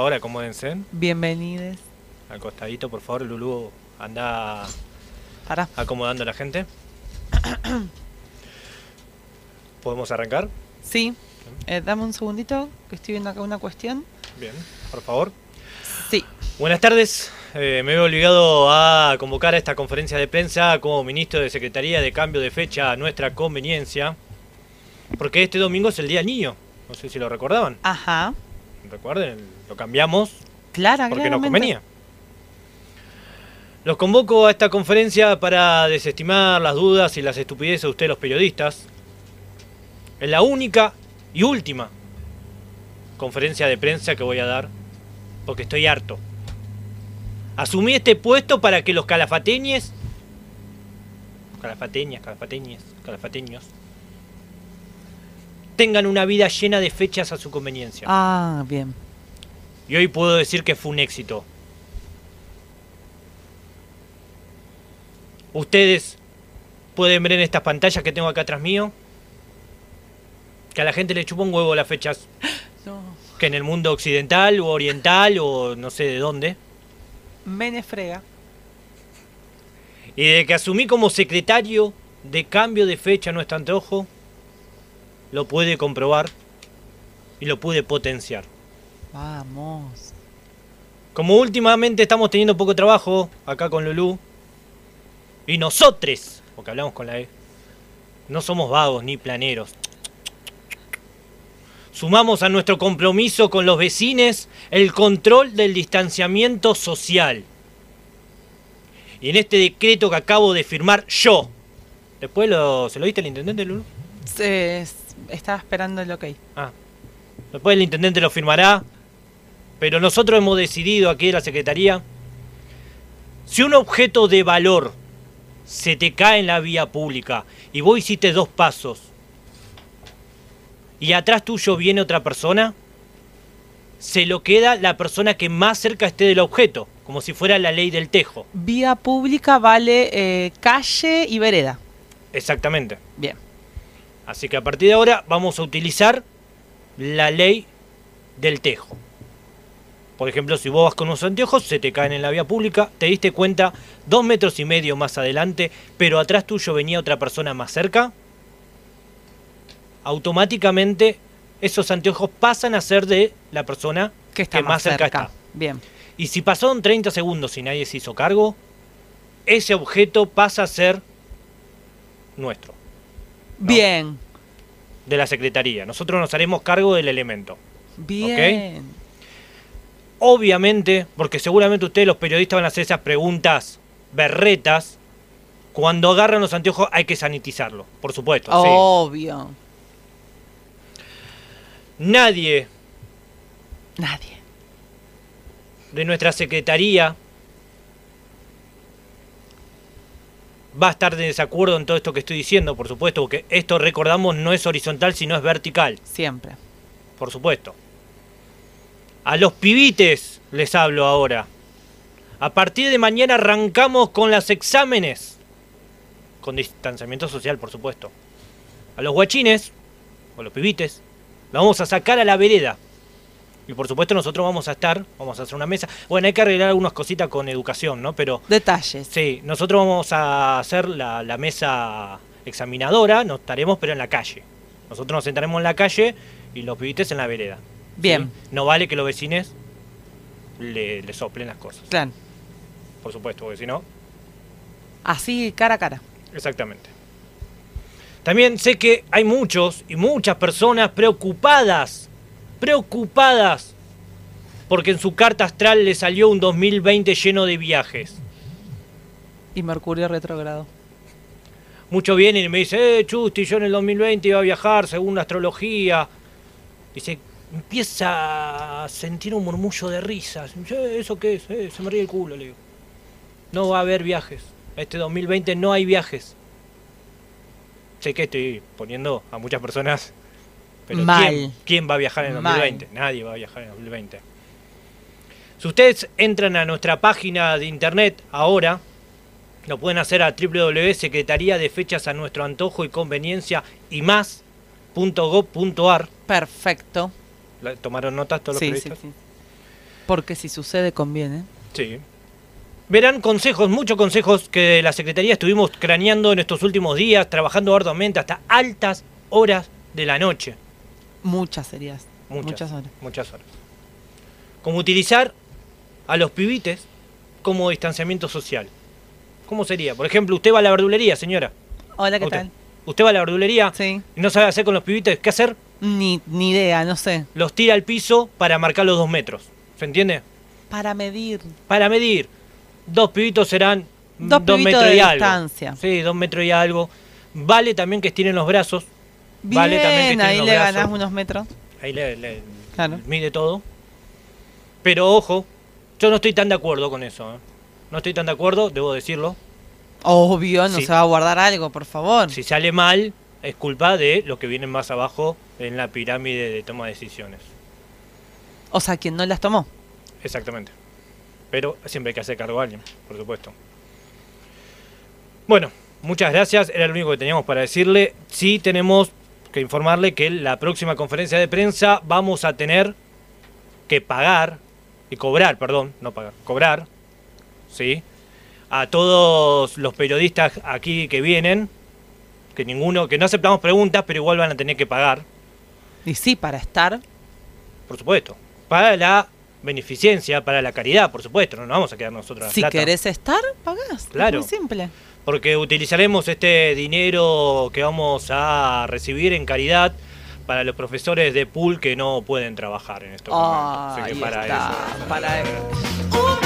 favor, acomódense. Bienvenidos. Al costadito, por favor, Lulú, anda Pará. acomodando a la gente. ¿Podemos arrancar? Sí. Eh, dame un segundito, que estoy viendo acá una cuestión. Bien, por favor. Sí. Buenas tardes. Eh, me veo obligado a convocar a esta conferencia de prensa como ministro de Secretaría de cambio de fecha a nuestra conveniencia. Porque este domingo es el Día del Niño. No sé si lo recordaban. Ajá. Recuerden, lo cambiamos Clara, porque nos convenía. Los convoco a esta conferencia para desestimar las dudas y las estupideces de ustedes los periodistas. Es la única y última conferencia de prensa que voy a dar porque estoy harto. Asumí este puesto para que los calafateñes, calafateñas, calafateñes, calafateños, tengan una vida llena de fechas a su conveniencia. Ah, bien. Y hoy puedo decir que fue un éxito. Ustedes pueden ver en estas pantallas que tengo acá atrás mío que a la gente le chupa un huevo las fechas No. que en el mundo occidental o oriental o no sé de dónde. Mene frega. Y de que asumí como secretario de cambio de fecha a nuestro antojo, lo puede comprobar y lo pude potenciar. Vamos. Como últimamente estamos teniendo poco trabajo acá con Lulú, y nosotros, porque hablamos con la E, no somos vagos ni planeros. Sumamos a nuestro compromiso con los vecinos el control del distanciamiento social. Y en este decreto que acabo de firmar yo, después lo, ¿se lo diste al intendente Lulú? Se- estaba esperando el ok. Ah. Después el intendente lo firmará. Pero nosotros hemos decidido aquí en la Secretaría. Si un objeto de valor se te cae en la vía pública y vos hiciste dos pasos y atrás tuyo viene otra persona, se lo queda la persona que más cerca esté del objeto, como si fuera la ley del tejo. Vía pública vale eh, calle y vereda. Exactamente. Bien. Así que a partir de ahora vamos a utilizar la ley del tejo. Por ejemplo, si vos vas con unos anteojos, se te caen en la vía pública, te diste cuenta dos metros y medio más adelante, pero atrás tuyo venía otra persona más cerca, automáticamente esos anteojos pasan a ser de la persona Que está que más, más cerca cerca. está. Bien. Y si pasaron 30 segundos y nadie se hizo cargo, ese objeto pasa a ser nuestro, Bien. de la Secretaría. Nosotros nos haremos cargo del elemento. Bien. Obviamente, porque seguramente ustedes los periodistas van a hacer esas preguntas berretas, cuando agarran los anteojos hay que sanitizarlo, por supuesto. sí. Obvio. Nadie Nadie. de nuestra Secretaría va a estar de desacuerdo en todo esto que estoy diciendo, por supuesto, porque esto, recordamos, no es horizontal, sino es vertical, Siempre. por supuesto. A los pibites les hablo ahora. A partir de mañana arrancamos con los exámenes. Con distanciamiento social, por supuesto. A los guachines, o los pibites, los vamos a sacar a la vereda. Y por supuesto nosotros vamos a estar, vamos a hacer una mesa. Bueno, hay que arreglar algunas cositas con educación, ¿no? Pero Detalles. sí, nosotros vamos a hacer la, la mesa examinadora, no estaremos pero en la calle. Nosotros nos sentaremos en la calle y los pibites en la vereda. Bien. ¿sí? No vale que los vecines le, le soplen las cosas, Plan. por supuesto, porque si no, Así cara a cara. exactamente. También sé que hay muchos y muchas personas preocupadas, preocupadas, porque en su carta astral le salió un 2020 lleno de viajes. Y Mercurio retrógrado. Muchos vienen y me dicen, eh, Chusti, yo en el 2020 iba a viajar según la astrología. Dice, empieza a sentir un murmullo de risas. "Eh, ¿Eso qué es? Eh, se me ríe el culo, le digo. No va a haber viajes. Este 2020 no hay viajes. Sé que estoy poniendo a muchas personas. Pero Mal. ¿quién, quién va a viajar en el Mal. 2020? Nadie va a viajar en el 2020. Si ustedes entran a nuestra página de internet ahora, lo pueden hacer a www.secretaría de fechas a nuestro antojo y conveniencia y más.gov.ar. Perfecto. ¿La- ¿Tomaron notas todos los Sí, sí, periodistas? sí. Porque si sucede, conviene. Sí. Verán consejos, muchos consejos que la Secretaría estuvimos craneando en estos últimos días, trabajando arduamente hasta altas horas de la noche. Muchas serías. Muchas, Muchas horas. Muchas horas. Como utilizar a los pibites como distanciamiento social. ¿Cómo sería? Por ejemplo, usted va a la verdulería, señora. Hola, ¿qué Usted, tal? usted va a la verdulería Sí. y no sabe hacer con los pibites, ¿qué hacer? Ni, ni idea, no sé. Los tira al piso para marcar los dos metros. ¿Se entiende? Para medir. Para medir. Dos pibitos serán Dos dos metros de y algo. distancia. Sí, dos metros y algo. Vale también que estiren los brazos. Bien, Vale también que ahí le brazos. ganás unos metros. Ahí le, le- Claro. mide todo. Pero ojo, yo no estoy tan de acuerdo con eso. ¿eh? No estoy tan de acuerdo, debo decirlo. Obvio, no Sí. se va a guardar algo, por favor. Si sale mal, es culpa de los que vienen más abajo en la pirámide de toma de decisiones. O sea, quien no las tomó. Exactamente. Pero siempre hay que hacer cargo a alguien, por supuesto. Bueno, muchas gracias. Era lo único que teníamos para decirle. Sí tenemos que informarle que la próxima conferencia de prensa vamos a tener que pagar y cobrar, perdón, no pagar, cobrar, ¿sí? A todos los periodistas aquí que vienen, que ninguno, que no aceptamos preguntas, pero igual van a tener que pagar, Y sí, para estar. por supuesto, para la beneficencia, para la caridad, por supuesto, no nos vamos a quedar nosotros Si plata. querés estar, pagás. Claro. Es muy simple. Porque utilizaremos este dinero que vamos a recibir en caridad para los profesores de pool que no pueden trabajar en estos momentos. Ah, Así que ahí para está, eso. para Oh,